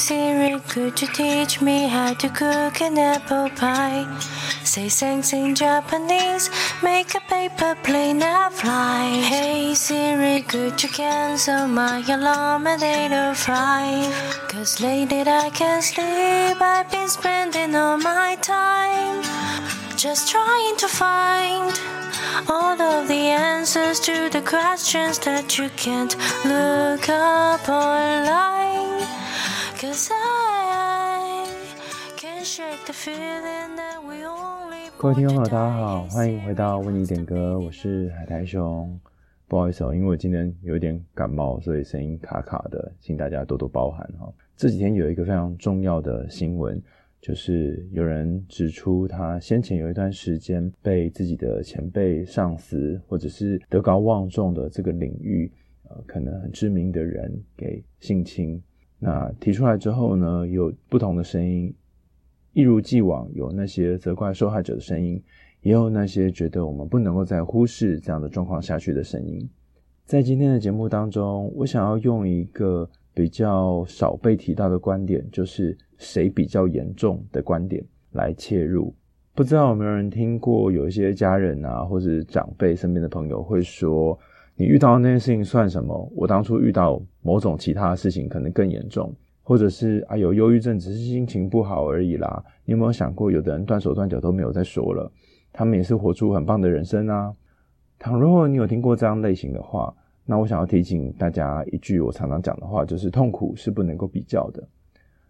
Siri, could you teach me how to cook an apple pie? Say thanks in Japanese, make a paper plane not fly. Hey Siri, could you cancel my alarm at 8:05? Cause lately I can't sleep, I've been spending all my time just trying to find all of the answers to the questions that you can't look up online. 各位听众朋友，大家好，欢迎回到为你点歌，我是海苔熊。不好意思哦，因为我今天有一点感冒，所以声音卡卡的，请大家多多包涵哈。这几天有一个非常重要的新闻。就是有人指出，他先前有一段时间被自己的前辈、上司，或者是德高望重的这个领域，呃，可能很知名的人给性侵。那提出来之后呢，有不同的声音，一如既往，有那些责怪受害者的声音，也有那些觉得我们不能够再忽视这样的状况下去的声音。在今天的节目当中，我想要用一个比较少被提到的观点，就是。谁比较严重的观点来切入，不知道有没有人听过？有一些家人啊，或者长辈身边的朋友会说：“你遇到的那件事情算什么？我当初遇到某种其他的事情可能更严重，或者是啊，有忧郁症只是心情不好而已啦。”你有没有想过，有的人断手断脚都没有再说了，他们也是活出很棒的人生啊。倘若你有听过这样类型的话，那我想要提醒大家一句我常常讲的话，就是痛苦是不能够比较的。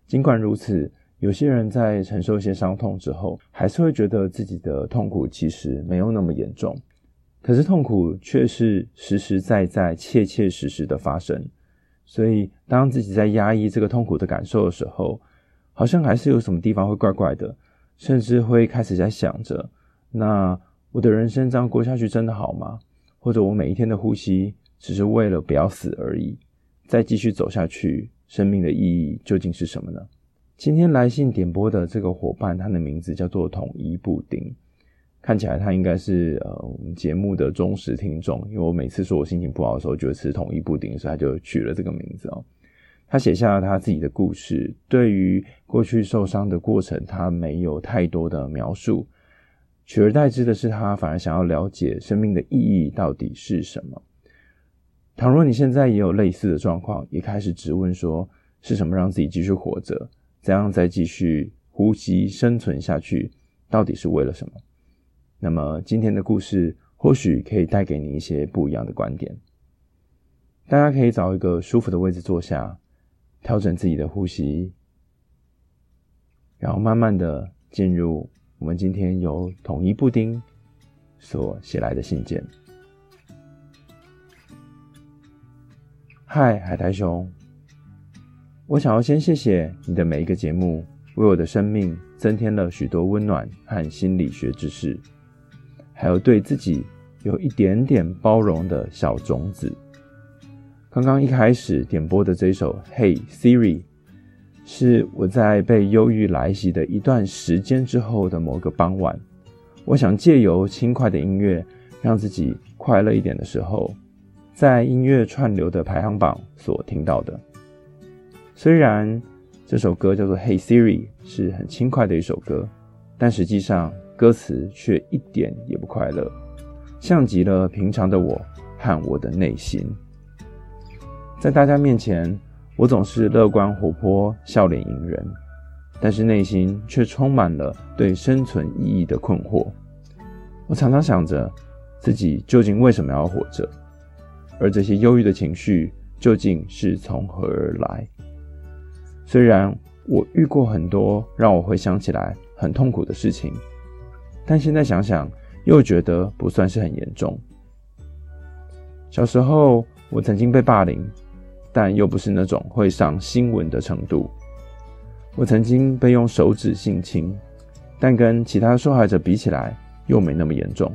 尽管如此，有些人在承受一些伤痛之后，还是会觉得自己的痛苦其实没有那么严重。可是痛苦却是实实在在、切切实实的发生。所以，当自己在压抑这个痛苦的感受的时候，好像还是有什么地方会怪怪的，甚至会开始在想着：那我的人生这样过下去真的好吗？或者我每一天的呼吸只是为了不要死而已，再继续走下去。生命的意义究竟是什么呢？今天来信点播的这个伙伴，他的名字叫做统一布丁。看起来他应该是呃我们节目的忠实听众，因为我每次说我心情不好的时候就会吃统一布丁，所以他就取了这个名字哦。他写下了他自己的故事，对于过去受伤的过程，他没有太多的描述，取而代之的是他反而想要了解生命的意义到底是什么。倘若你现在也有类似的状况，也开始质问说，是什么让自己继续活着？怎样再继续呼吸、生存下去？到底是为了什么？那么今天的故事或许可以带给你一些不一样的观点。大家可以找一个舒服的位置坐下，调整自己的呼吸，然后慢慢的进入我们今天由统一布丁所写来的信件。嗨，海苔熊，我想要先谢谢你的每一个节目，为我的生命增添了许多温暖和心理学知识，还有对自己有一点点包容的小种子。刚刚一开始点播的这首《Hey Siri》，是我在被忧郁来袭的一段时间之后的某个傍晚，我想借由轻快的音乐，让自己快乐一点的时候。在音乐串流的排行榜所听到的，虽然这首歌叫做《Hey Siri》，是很轻快的一首歌，但实际上歌词却一点也不快乐，像极了平常的我和我的内心。在大家面前，我总是乐观活泼、笑脸迎人，但是内心却充满了对生存意义的困惑。我常常想着，自己究竟为什么要活着？而这些忧郁的情绪究竟是从何而来？虽然我遇过很多让我回想起来很痛苦的事情，但现在想想又觉得不算是很严重。小时候我曾经被霸凌，但又不是那种会上新闻的程度。我曾经被用手指性侵，但跟其他受害者比起来又没那么严重。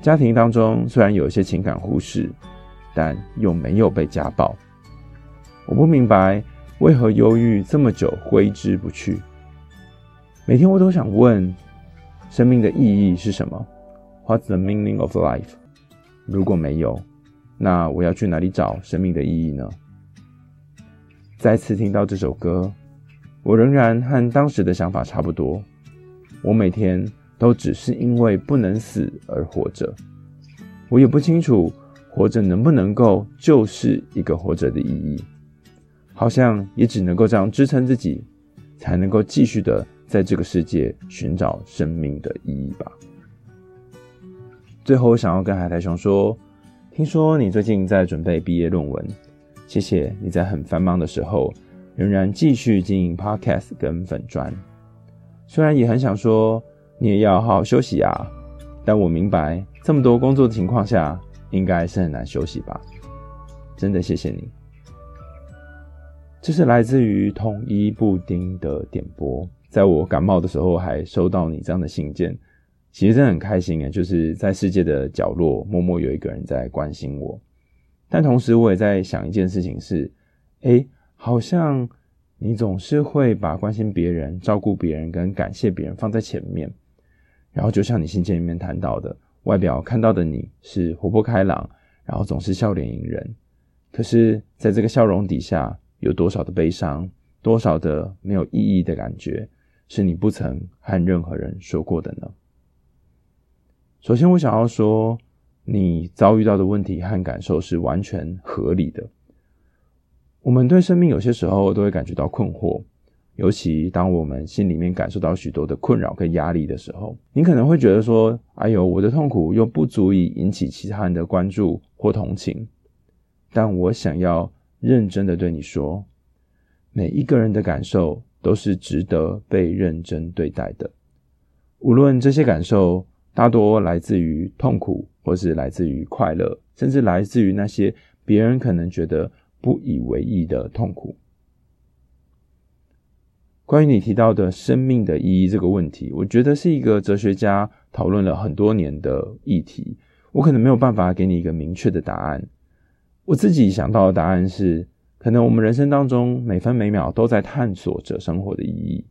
家庭当中虽然有一些情感忽视，但又没有被家暴。我不明白为何忧郁这么久挥之不去。每天我都想问：生命的意义是什么？What's the meaning of life？如果没有，那我要去哪里找生命的意义呢？再次听到这首歌，我仍然和当时的想法差不多。我每天都只是因为不能死而活着。我也不清楚活着能不能够就是一个活着的意义。好像也只能够这样支撑自己，才能够继续的在这个世界寻找生命的意义吧。最后，我想要跟海苔熊说，听说你最近在准备毕业论文，谢谢你在很繁忙的时候仍然继续经营 Podcast 跟粉砖。虽然也很想说你也要好好休息啊，但我明白这么多工作的情况下，应该是很难休息吧。真的谢谢你。这是来自于统一布丁的点播，在我感冒的时候还收到你这样的信件，其实真的很开心诶，就是在世界的角落默默有一个人在关心我。但同时我也在想一件事情是，诶，好像你总是会把关心别人、照顾别人跟感谢别人放在前面，然后就像你信件里面谈到的，外表看到的你是活泼开朗，然后总是笑脸迎人，可是在这个笑容底下。有多少的悲伤，多少的没有意义的感觉，是你不曾和任何人说过的呢？首先，我想要说，你遭遇到的问题和感受是完全合理的。我们对生命有些时候都会感觉到困惑，尤其当我们心里面感受到许多的困扰跟压力的时候，你可能会觉得说：“哎呦，我的痛苦又不足以引起其他人的关注或同情。”但我想要。认真的对你说，每一个人的感受都是值得被认真对待的。无论这些感受大多来自于痛苦，或是来自于快乐，甚至来自于那些别人可能觉得不以为意的痛苦。关于你提到的生命的意义这个问题，我觉得是一个哲学家讨论了很多年的议题。我可能没有办法给你一个明确的答案。我自己想到的答案是，可能我们人生当中每分每秒都在探索着生活的意义，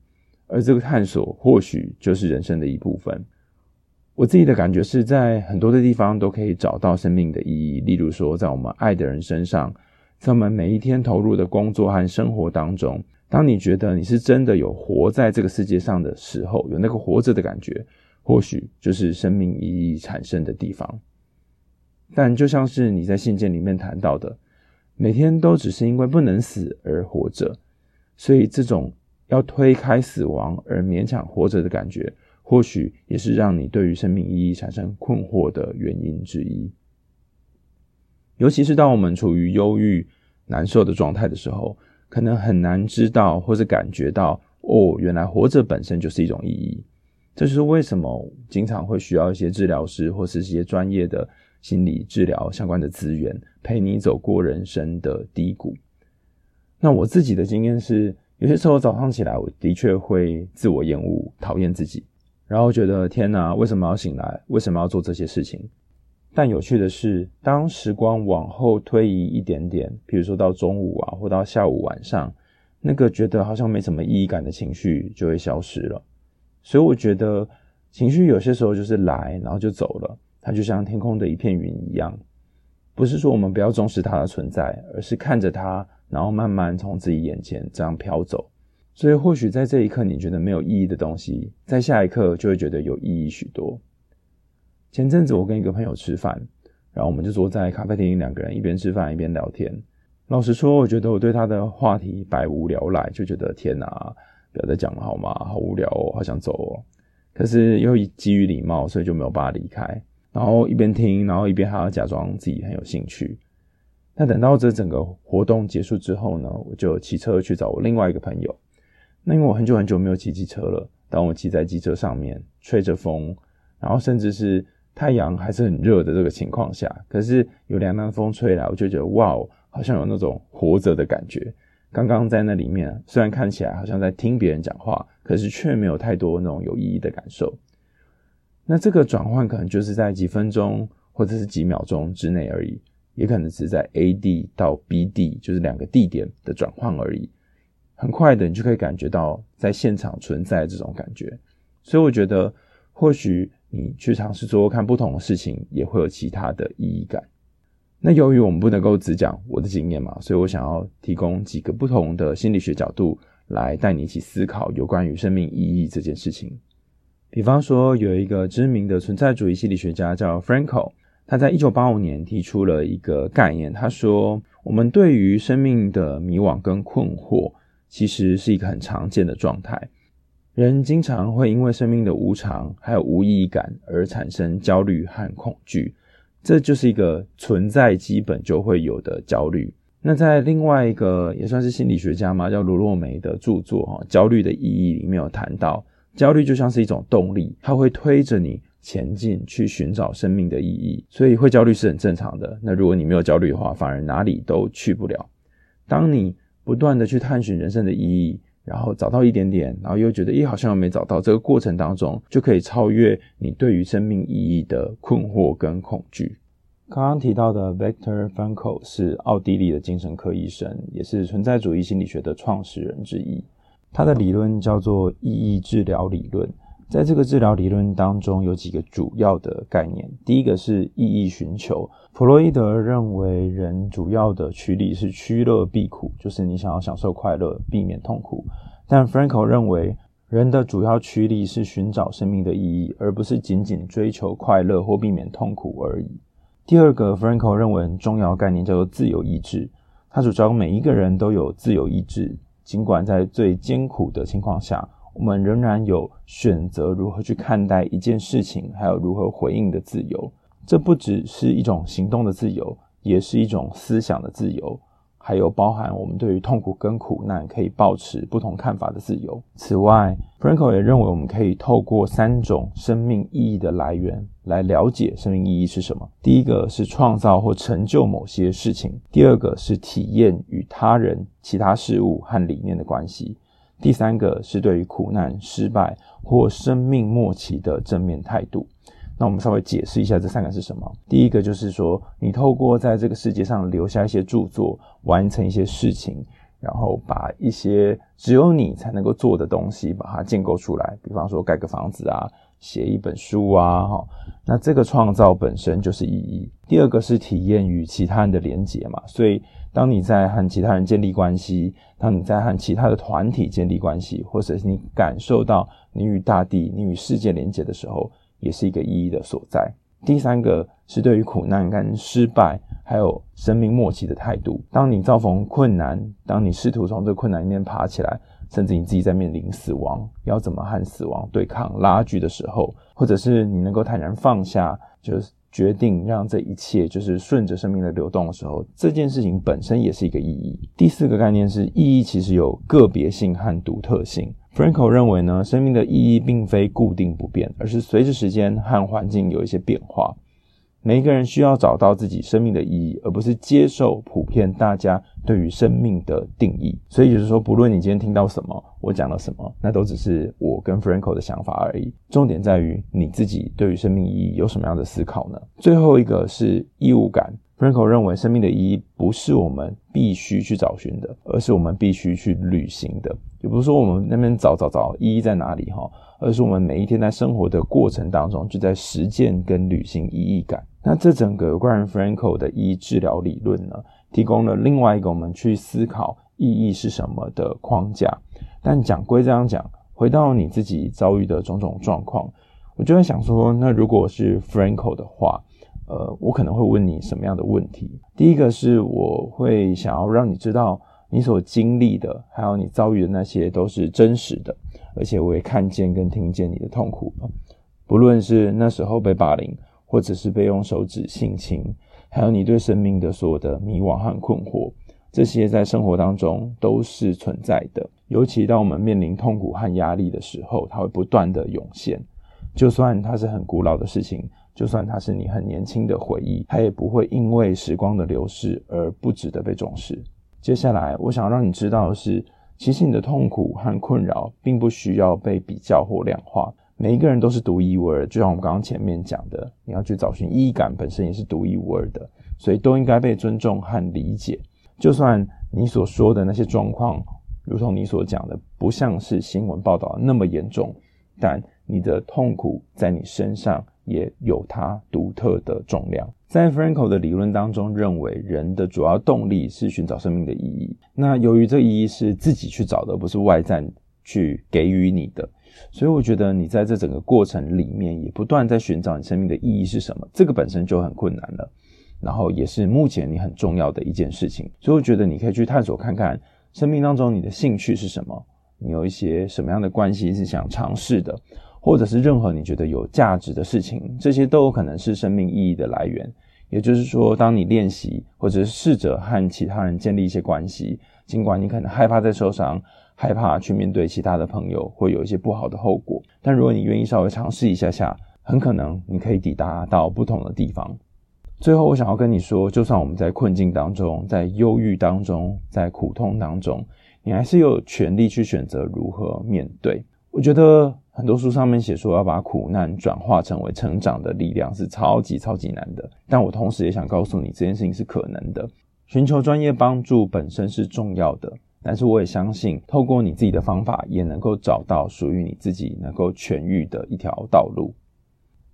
而这个探索或许就是人生的一部分。我自己的感觉是在很多的地方都可以找到生命的意义，例如说在我们爱的人身上，在我们每一天投入的工作和生活当中。当你觉得你是真的有活在这个世界上的时候，有那个活着的感觉，或许就是生命意义产生的地方。但就像是你在信件里面谈到的，每天都只是因为不能死而活着，所以这种要推开死亡而勉强活着的感觉，或许也是让你对于生命意义产生困惑的原因之一。尤其是当我们处于忧郁、难受的状态的时候，可能很难知道或者感觉到，哦，原来活着本身就是一种意义。这就是为什么经常会需要一些治疗师或是一些专业的。心理治疗相关的资源，陪你走过人生的低谷。那我自己的经验是，有些时候早上起来，我的确会自我厌恶、讨厌自己，然后觉得天哪，为什么要醒来？为什么要做这些事情？但有趣的是，当时光往后推移一点点，比如说到中午啊，或到下午晚上，那个觉得好像没什么意义感的情绪就会消失了。所以我觉得，情绪有些时候就是来，然后就走了。它就像天空的一片云一样，不是说我们不要重视它的存在，而是看着它，然后慢慢从自己眼前这样飘走。所以或许在这一刻你觉得没有意义的东西，在下一刻就会觉得有意义许多。前阵子我跟一个朋友吃饭，然后我们就坐在咖啡厅，两个人一边吃饭一边聊天。老实说，我觉得我对他的话题百无聊赖，就觉得天哪，不要再讲了好吗？好无聊哦，好想走哦。可是又基于礼貌，所以就没有办法离开。然后一边听，然后一边还要假装自己很有兴趣。那等到这整个活动结束之后呢，我就骑车去找我另外一个朋友。那因为我很久很久没有骑机车了，当我骑在机车上面，吹着风，然后甚至是太阳还是很热的这个情况下，可是有凉凉风吹来，我就觉得哇哦，好像有那种活着的感觉。刚刚在那里面，虽然看起来好像在听别人讲话，可是却没有太多那种有意义的感受。那这个转换可能就是在几分钟或者是几秒钟之内而已，也可能只是在 A 地到 B 地，就是两个地点的转换而已。很快的，你就可以感觉到在现场存在这种感觉。所以我觉得，或许你去尝试做看不同的事情，也会有其他的意义感。那由于我们不能够只讲我的经验嘛，所以我想要提供几个不同的心理学角度来带你一起思考有关于生命意义这件事情。比方说，有一个知名的存在主义心理学家叫 Frankl，他在一九八五年提出了一个概念，他说，我们对于生命的迷惘跟困惑，其实是一个很常见的状态。人经常会因为生命的无常还有无意义感而产生焦虑和恐惧。这就是一个存在基本就会有的焦虑。那在另外一个也算是心理学家嘛，叫罗洛梅的著作哈《焦虑的意义》里面有谈到，焦虑就像是一种动力，它会推着你前进去寻找生命的意义。所以会焦虑是很正常的。那如果你没有焦虑的话，反而哪里都去不了。当你不断的去探寻人生的意义。然后找到一点点，然后又觉得，咦，好像又没找到。这个过程当中，就可以超越你对于生命意义的困惑跟恐惧。刚刚提到的 Viktor Frankl 是奥地利的精神科医生，也是存在主义心理学的创始人之一。他的理论叫做意义治疗理论。在这个治疗理论当中，有几个主要的概念。第一个是意义寻求。弗洛伊德认为，人主要的驱力是趋乐避苦，就是你想要享受快乐，避免痛苦。但 Frankl 认为，人的主要驱力是寻找生命的意义，而不是仅仅追求快乐或避免痛苦而已。第二个，Frankl 认为重要概念叫做自由意志。他主张每一个人都有自由意志，尽管在最艰苦的情况下。我们仍然有选择如何去看待一件事情，还有如何回应的自由。这不只是一种行动的自由，也是一种思想的自由，还有包含我们对于痛苦跟苦难可以抱持不同看法的自由。此外，Frankl 也认为我们可以透过三种生命意义的来源来了解生命意义是什么。第一个是创造或成就某些事情，第二个是体验与他人、其他事物和理念的关系。第三个是对于苦难、失败或生命末期的正面态度。那我们稍微解释一下这三个是什么。第一个就是说，你透过在这个世界上留下一些著作，完成一些事情，然后把一些只有你才能够做的东西，把它建构出来。比方说盖个房子啊，写一本书啊，哈。那这个创造本身就是意义。第二个是体验与其他人的连结嘛，所以。当你在和其他人建立关系，当你在和其他的团体建立关系，或者是你感受到你与大地、你与世界连接的时候，也是一个意义的所在。第三个是对于苦难跟失败，还有生命末期的态度。当你遭逢困难，当你试图从这困难里面爬起来，甚至你自己在面临死亡，要怎么和死亡对抗、拉锯的时候，或者是你能够坦然放下，就是。决定让这一切就是顺着生命的流动的时候，这件事情本身也是一个意义。第四个概念是意义其实有个别性和独特性。Frankl 认为呢，生命的意义并非固定不变，而是随着时间和环境有一些变化。每一个人需要找到自己生命的意义，而不是接受普遍大家对于生命的定义。所以就是说，不论你今天听到什么，我讲了什么，那都只是我跟 Frankl 的想法而已。重点在于你自己对于生命意义有什么样的思考呢？最后一个是义务感。Frankl 认为，生命的意义不是我们必须去找寻的，而是我们必须去旅行的。也不是说我们那边找找找意义在哪里哈，而是我们每一天在生活的过程当中，就在实践跟旅行意义感。那这整个关于 Frankl 的意义治疗理论呢，提供了另外一个我们去思考意义是什么的框架。但讲归这样讲，回到你自己遭遇的种种状况，我就在想说，那如果是 Frankl 的话，呃，我可能会问你什么样的问题？第一个是我会想要让你知道，你所经历的，还有你遭遇的那些都是真实的，而且我也看见跟听见你的痛苦了，不论是那时候被霸凌。或者是被用手指性侵，还有你对生命的所有的迷惘和困惑，这些在生活当中都是存在的。尤其当我们面临痛苦和压力的时候，它会不断的涌现。就算它是很古老的事情，就算它是你很年轻的回忆，它也不会因为时光的流逝而不值得被重视。接下来，我想让你知道的是，其实你的痛苦和困扰并不需要被比较或量化。每一个人都是独一无二，就像我们刚刚前面讲的，你要去找寻意义感本身也是独一无二的，所以都应该被尊重和理解。就算你所说的那些状况，如同你所讲的，不像是新闻报道那么严重，但你的痛苦在你身上也有它独特的重量。在 Frankl 的理论当中，认为人的主要动力是寻找生命的意义。那由于这意义是自己去找的，不是外在去给予你的，所以我觉得你在这整个过程里面，也不断在寻找你生命的意义是什么。这个本身就很困难了，然后也是目前你很重要的一件事情。所以我觉得你可以去探索看看，生命当中你的兴趣是什么，你有一些什么样的关系是想尝试的。或者是任何你觉得有价值的事情，这些都有可能是生命意义的来源。也就是说，当你练习或者是试着和其他人建立一些关系，尽管你可能害怕再受伤，害怕去面对其他的朋友会有一些不好的后果，但如果你愿意稍微尝试一下下，很可能你可以抵达到不同的地方。最后，我想要跟你说，就算我们在困境当中，在忧郁当中，在苦痛当中，你还是有权利去选择如何面对。我觉得。很多书上面写说要把苦难转化成为成长的力量是超级超级难的，但我同时也想告诉你这件事情是可能的。寻求专业帮助本身是重要的，但是我也相信透过你自己的方法也能够找到属于你自己能够痊愈的一条道路。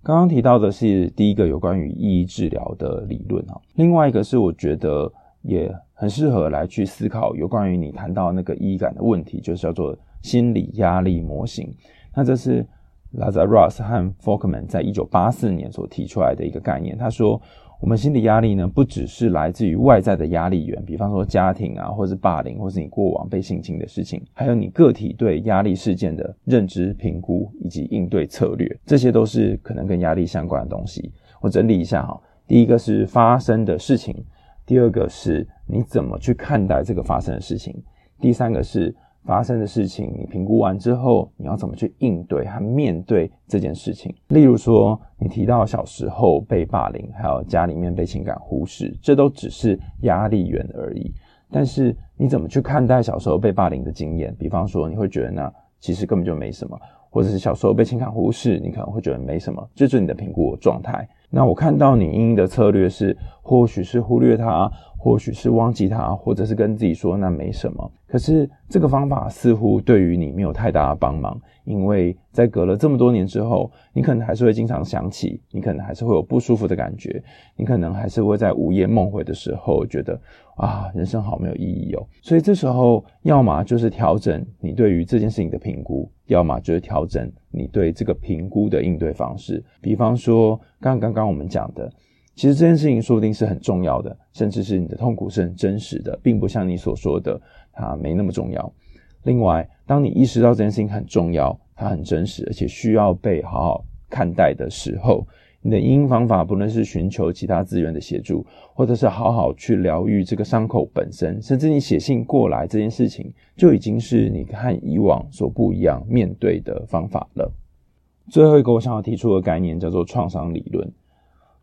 刚刚提到的是第一个有关于意义治疗的理论哈，另外一个是我觉得也很适合来去思考有关于你谈到那个意义感的问题，就是叫做心理压力模型。那这是 Lazarus 和 Folkman 在一九八四年所提出来的一个概念。他说，我们心理压力呢，不只是来自于外在的压力源，比方说家庭啊，或是霸凌，或是你过往被性侵的事情，还有你个体对压力事件的认知、评估以及应对策略，这些都是可能跟压力相关的东西。我整理一下哈，第一个是发生的事情，第二个是你怎么去看待这个发生的事情，第三个是。发生的事情，你评估完之后，你要怎么去应对和面对这件事情？例如说，你提到小时候被霸凌，还有家里面被情感忽视，这都只是压力源而已。但是你怎么去看待小时候被霸凌的经验？比方说，你会觉得那其实根本就没什么，或者是小时候被情感忽视，你可能会觉得没什么，这就是你的评估状态。那我看到你应的策略是，或许是忽略它。或许是忘记他，或者是跟自己说那没什么。可是这个方法似乎对于你没有太大的帮忙，因为在隔了这么多年之后，你可能还是会经常想起，你可能还是会有不舒服的感觉，你可能还是会在午夜梦回的时候觉得啊，人生好没有意义哦。所以这时候，要么就是调整你对于这件事情的评估，要么就是调整你对这个评估的应对方式。比方说，刚刚刚我们讲的。其实这件事情说不定是很重要的，甚至是你的痛苦是很真实的，并不像你所说的它没那么重要。另外，当你意识到这件事情很重要，它很真实，而且需要被好好看待的时候，你的因方法不论是寻求其他资源的协助，或者是好好去疗愈这个伤口本身，甚至你写信过来这件事情，就已经是你和以往所不一样面对的方法了。最后一个我想要提出的概念叫做创伤理论。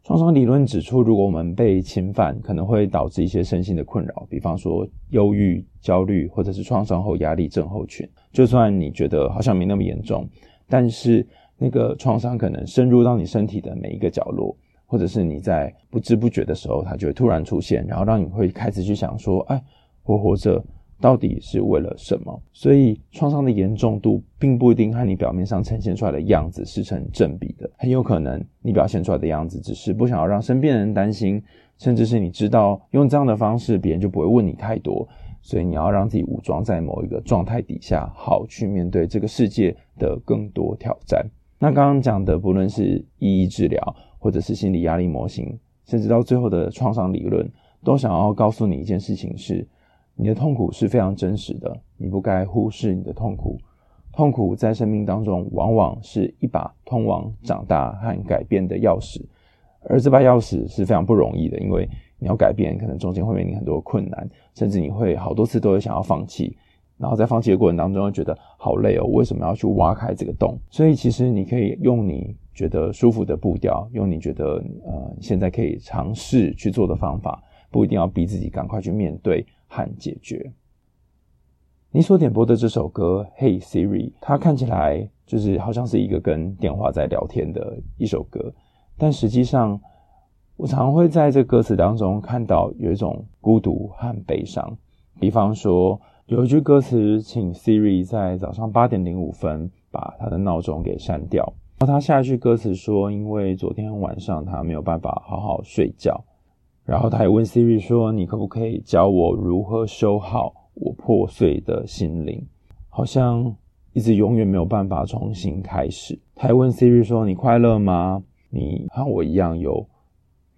创伤理论指出，如果我们被侵犯，可能会导致一些身心的困扰，比方说忧郁、焦虑，或者是创伤后压力症候群。就算你觉得好像没那么严重，但是那个创伤可能深入到你身体的每一个角落，或者是你在不知不觉的时候，它就会突然出现，然后让你会开始去想说：“哎，我活着。”到底是为了什么？所以创伤的严重度并不一定和你表面上呈现出来的样子是成正比的。很有可能你表现出来的样子只是不想要让身边的人担心，甚至是你知道用这样的方式别人就不会问你太多，所以你要让自己武装在某一个状态底下，好去面对这个世界的更多挑战。那刚刚讲的，不论是意义治疗，或者是心理压力模型，甚至到最后的创伤理论，都想要告诉你一件事情是。你的痛苦是非常真实的，你不该忽视你的痛苦。痛苦在生命当中往往是一把通往长大和改变的钥匙，而这把钥匙是非常不容易的，因为你要改变，可能中间会面临很多困难，甚至你会好多次都会想要放弃，然后在放弃的过程当中会觉得好累哦，为什么要去挖开这个洞？所以其实你可以用你觉得舒服的步调，用你觉得呃现在可以尝试去做的方法，不一定要逼自己赶快去面对。和解决。你所点播的这首歌《Hey Siri》，它看起来就是好像是一个跟电话在聊天的一首歌，但实际上，我常常会在这歌词当中看到有一种孤独和悲伤。比方说，有一句歌词，请 Siri 在早上八点零五分把它的闹钟给删掉。然后他下一句歌词说：“因为昨天晚上他没有办法好好睡觉。”然后他也问 Siri 说：“你可不可以教我如何修好我破碎的心灵？”好像一直永远没有办法重新开始。他还问 Siri 说：“你快乐吗？你和我一样有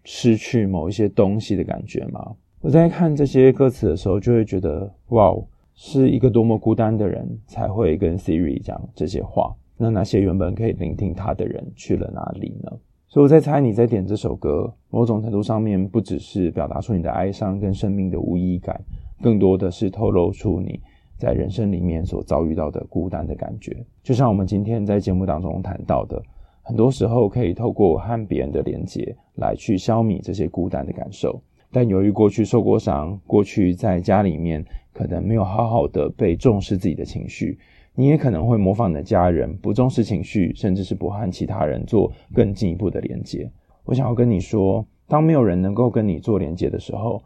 失去某一些东西的感觉吗？”我在看这些歌词的时候，就会觉得哇，是一个多么孤单的人才会跟 Siri 讲这些话。那那些原本可以聆听他的人去了哪里呢？所以我在猜，你在点这首歌，某种程度上面不只是表达出你的哀伤跟生命的无意义感，更多的是透露出你在人生里面所遭遇到的孤单的感觉。就像我们今天在节目当中谈到的，很多时候可以透过和别人的连结来去消弭这些孤单的感受。但由于过去受过伤，过去在家里面可能没有好好的被重视自己的情绪，你也可能会模仿你的家人，不重视情绪，甚至是不和其他人做更进一步的连接。我想要跟你说，当没有人能够跟你做连接的时候，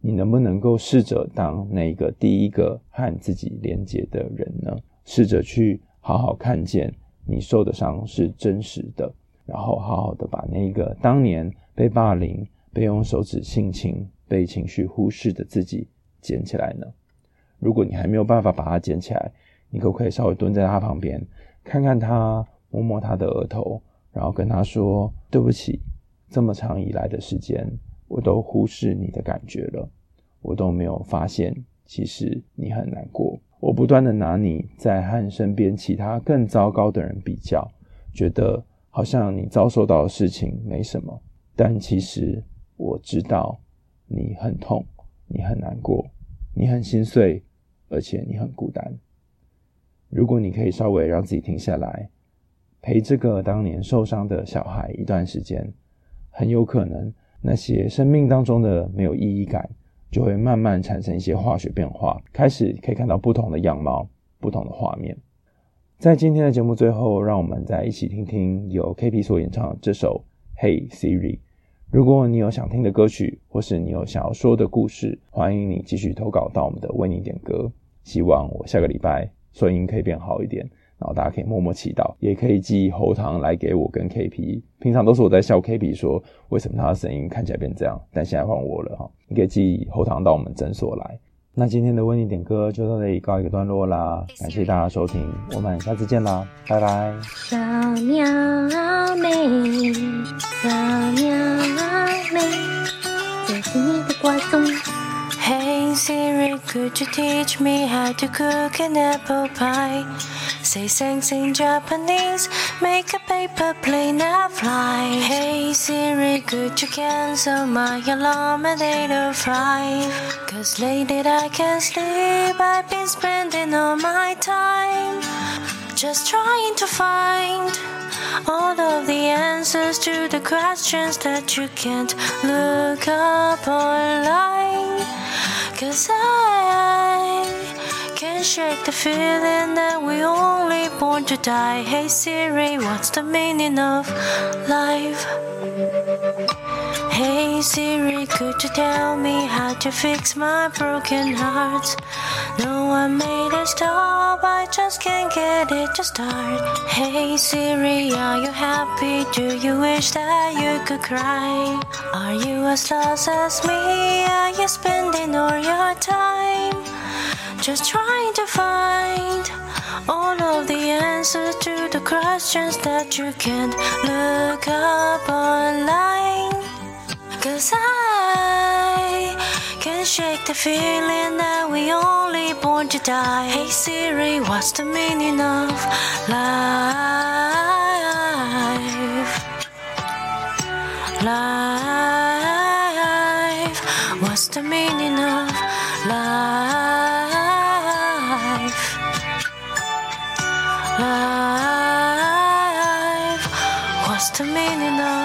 你能不能够试着当那个第一个和自己连接的人呢？试着去好好看见你受的伤是真实的，然后好好的把那个当年被霸凌。被用手指性侵、被情绪忽视的自己捡起来呢？如果你还没有办法把它捡起来，你可不可以稍微蹲在他旁边，看看他，摸摸他的额头，然后跟他说：“对不起，这么长以来的时间，我都忽视你的感觉了，我都没有发现，其实你很难过。我不断的拿你在和身边其他更糟糕的人比较，觉得好像你遭受到的事情没什么，但其实。”我知道你很痛，你很难过，你很心碎，而且你很孤单。如果你可以稍微让自己停下来，陪这个当年受伤的小孩一段时间，很有可能那些生命当中的没有意义感，就会慢慢产生一些化学变化，开始可以看到不同的样貌、不同的画面。在今天的节目最后，让我们再一起听听由 KP 所演唱的这首《Hey Siri》。如果你有想听的歌曲，或是你有想要说的故事，欢迎你继续投稿到我们的为你点歌。希望我下个礼拜声音可以变好一点，然后大家可以默默祈祷，也可以寄喉糖来给我跟 KP。平常都是我在笑 KP 说为什么他的声音看起来变这样，但现在换我了哈，你可以寄喉糖到我们诊所来。那今天的为你点歌就到这里告一个段落啦，感谢大家收听，我们下次见啦，拜拜。小鸟美，小鸟美，这是你的挂钟。Siri, could you teach me how to cook an apple pie? Say thanks in Japanese, make a paper plane and fly. Hey Siri, could you cancel my alarm at 8:05? Cause lately I can't sleep, I've been spending all my time just trying to find all of the answers to the questions that you can't look up online. Cause I can't shake the feeling that we're only born to die. Hey Siri, what's the meaning of life? Hey Siri, could you tell me how to fix my broken heart? No one made a stop, I just can't get it to start. Hey Siri, are you happy? Do you wish that you could cry? Are you as lost as me? Are you spending all your time just trying to find all of the answers to the questions that you can't look up online? Cause I can't shake the feeling that we only born to die. Hey Siri, what's the meaning of life? Life, what's the meaning of life? Life, what's the meaning of?